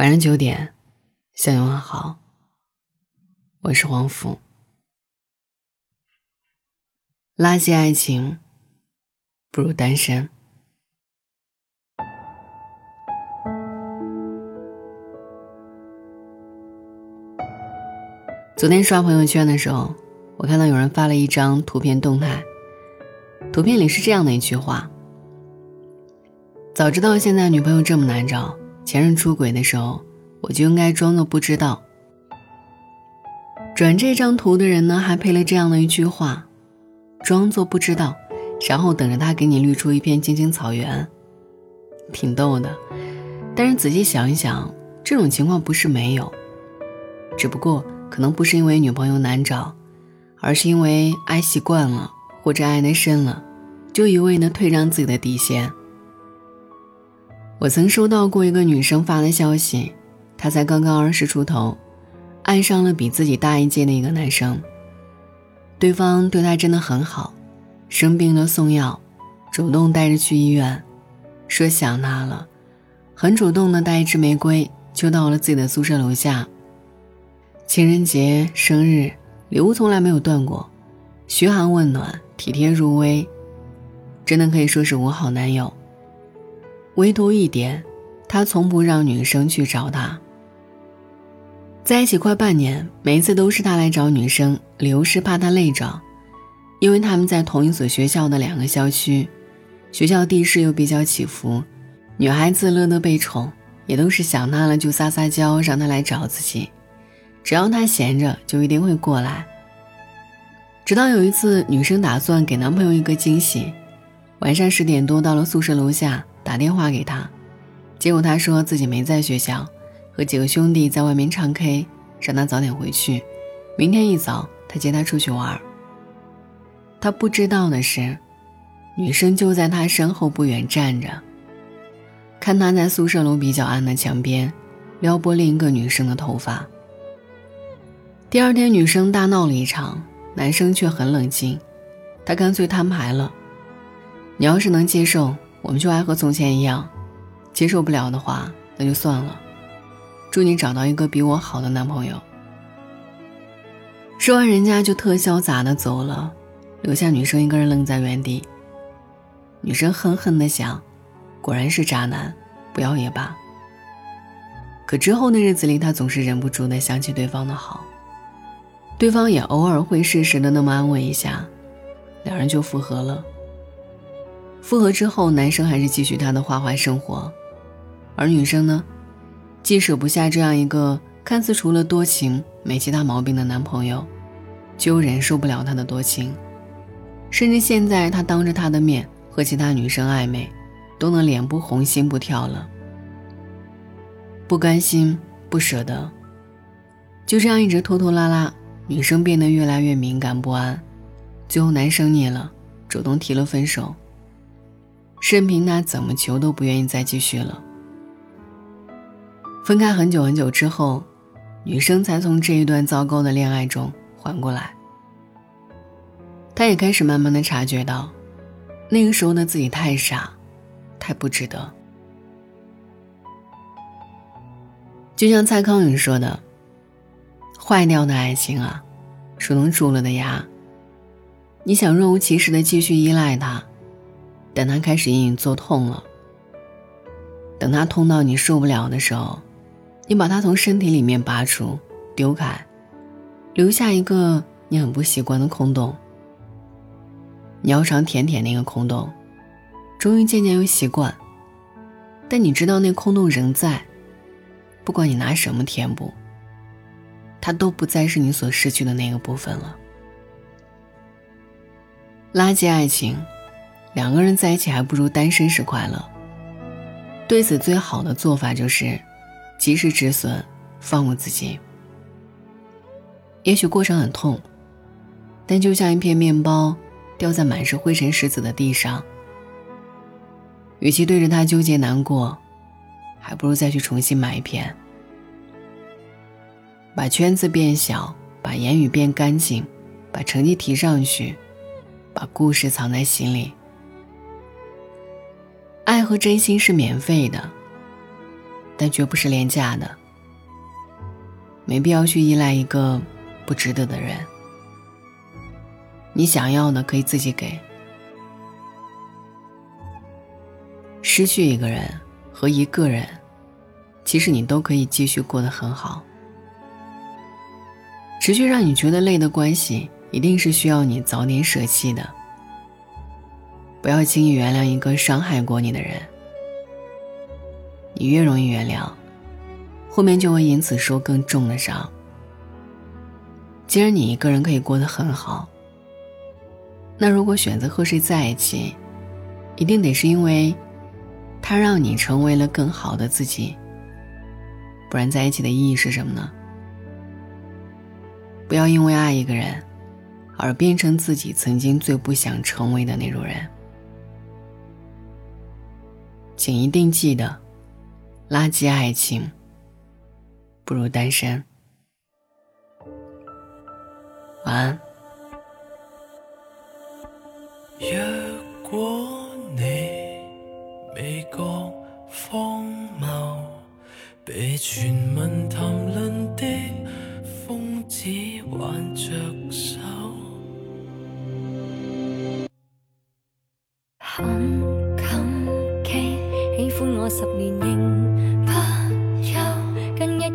晚上九点，向你问好。我是黄福。垃圾爱情，不如单身。昨天刷朋友圈的时候，我看到有人发了一张图片动态，图片里是这样的一句话：“早知道现在女朋友这么难找。”前任出轨的时候，我就应该装作不知道。转这张图的人呢，还配了这样的一句话：“装作不知道，然后等着他给你绿出一片青青草原。”挺逗的。但是仔细想一想，这种情况不是没有，只不过可能不是因为女朋友难找，而是因为爱习惯了，或者爱得深了，就一味的退让自己的底线。我曾收到过一个女生发的消息，她才刚刚二十出头，爱上了比自己大一届的一个男生。对方对她真的很好，生病了送药，主动带着去医院，说想她了，很主动的带一支玫瑰就到了自己的宿舍楼下。情人节、生日礼物从来没有断过，嘘寒问暖，体贴入微，真的可以说是我好男友。唯独一点，他从不让女生去找他。在一起快半年，每一次都是他来找女生，理由是怕他累着，因为他们在同一所学校的两个校区，学校地势又比较起伏，女孩子乐得被宠，也都是想他了就撒撒娇，让他来找自己，只要他闲着，就一定会过来。直到有一次，女生打算给男朋友一个惊喜，晚上十点多到了宿舍楼下。打电话给他，结果他说自己没在学校，和几个兄弟在外面唱 K，让他早点回去，明天一早他接他出去玩。他不知道的是，女生就在他身后不远站着，看他在宿舍楼比较暗的墙边撩拨另一个女生的头发。第二天，女生大闹了一场，男生却很冷静，他干脆摊牌了：“你要是能接受。”我们就爱和从前一样，接受不了的话，那就算了。祝你找到一个比我好的男朋友。说完，人家就特潇洒的走了，留下女生一个人愣在原地。女生恨恨的想：果然是渣男，不要也罢。可之后的日子里，她总是忍不住的想起对方的好，对方也偶尔会适时的那么安慰一下，两人就复合了。复合之后，男生还是继续他的花花生活，而女生呢，既舍不下这样一个看似除了多情没其他毛病的男朋友，就忍受不了他的多情，甚至现在他当着他的面和其他女生暧昧，都能脸不红心不跳了。不甘心，不舍得，就这样一直拖拖拉拉，女生变得越来越敏感不安，最后男生腻了，主动提了分手。任凭他怎么求都不愿意再继续了。分开很久很久之后，女生才从这一段糟糕的恋爱中缓过来。她也开始慢慢的察觉到，那个时候的自己太傻，太不值得。就像蔡康永说的：“坏掉的爱情啊，是能蛀了的牙。你想若无其事的继续依赖他。”等他开始隐隐作痛了，等他痛到你受不了的时候，你把他从身体里面拔出，丢开，留下一个你很不习惯的空洞。你要尝舔舔那个空洞，终于渐渐又习惯，但你知道那空洞仍在，不管你拿什么填补，它都不再是你所失去的那个部分了。垃圾爱情。两个人在一起还不如单身时快乐。对此，最好的做法就是及时止损，放过自己。也许过程很痛，但就像一片面包掉在满是灰尘石子的地上，与其对着它纠结难过，还不如再去重新买一片。把圈子变小，把言语变干净，把成绩提上去，把故事藏在心里。爱和真心是免费的，但绝不是廉价的。没必要去依赖一个不值得的人。你想要的可以自己给。失去一个人和一个人，其实你都可以继续过得很好。持续让你觉得累的关系，一定是需要你早点舍弃的。不要轻易原谅一个伤害过你的人。你越容易原谅，后面就会因此受更重的伤。既然你一个人可以过得很好，那如果选择和谁在一起，一定得是因为，他让你成为了更好的自己。不然在一起的意义是什么呢？不要因为爱一个人，而变成自己曾经最不想成为的那种人。请一定记得，垃圾爱情不如单身。晚安。若果你未觉荒谬，被全民谈论的。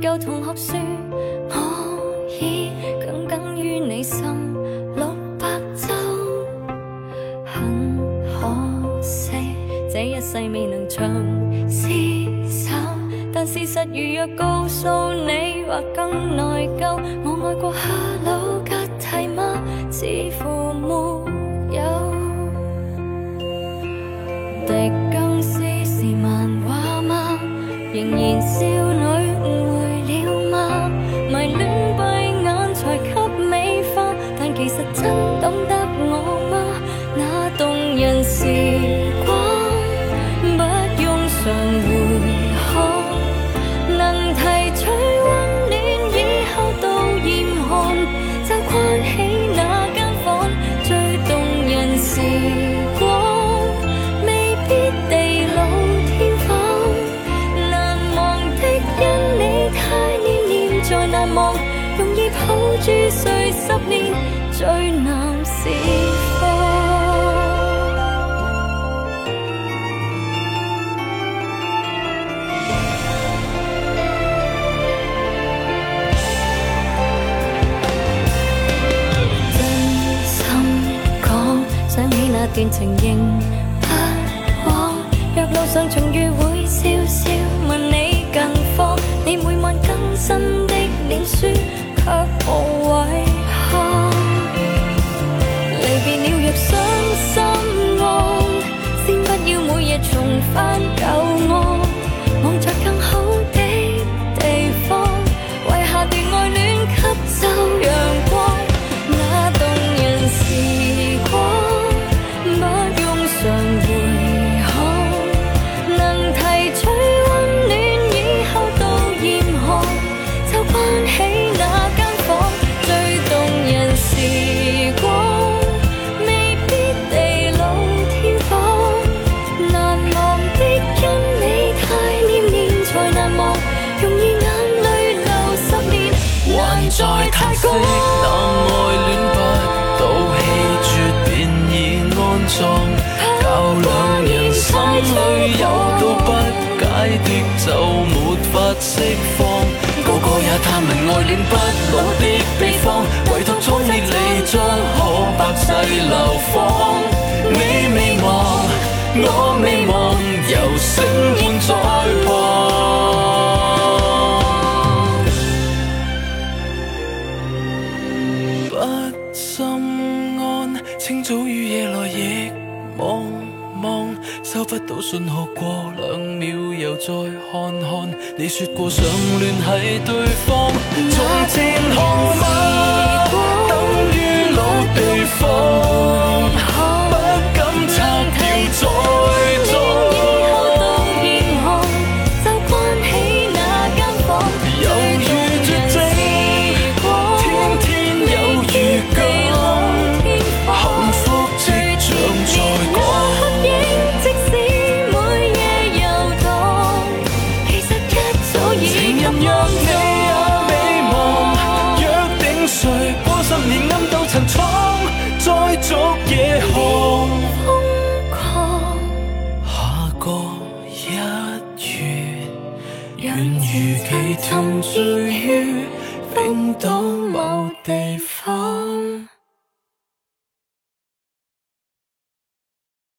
休。近日旧同学说，我已耿耿于你心六百周。很可惜，这一世未能长厮守。但事实如若告诉你，或更内疚。我爱过哈鲁格蒂吗？似乎再难忘，容易抱住谁十年最难释放。真心讲，想起那段情仍不枉。若路上重遇，会笑笑问你近况。你每晚更新在叹息那爱恋不到气绝便已安葬，教两人心里有道不解的就没法释放。个个也探问爱恋不老的秘方，唯独壮烈离将可百世流芳。你未忘，我未不到信号，过两秒又再看看。你说过想联系对方，从前号码等于老地方，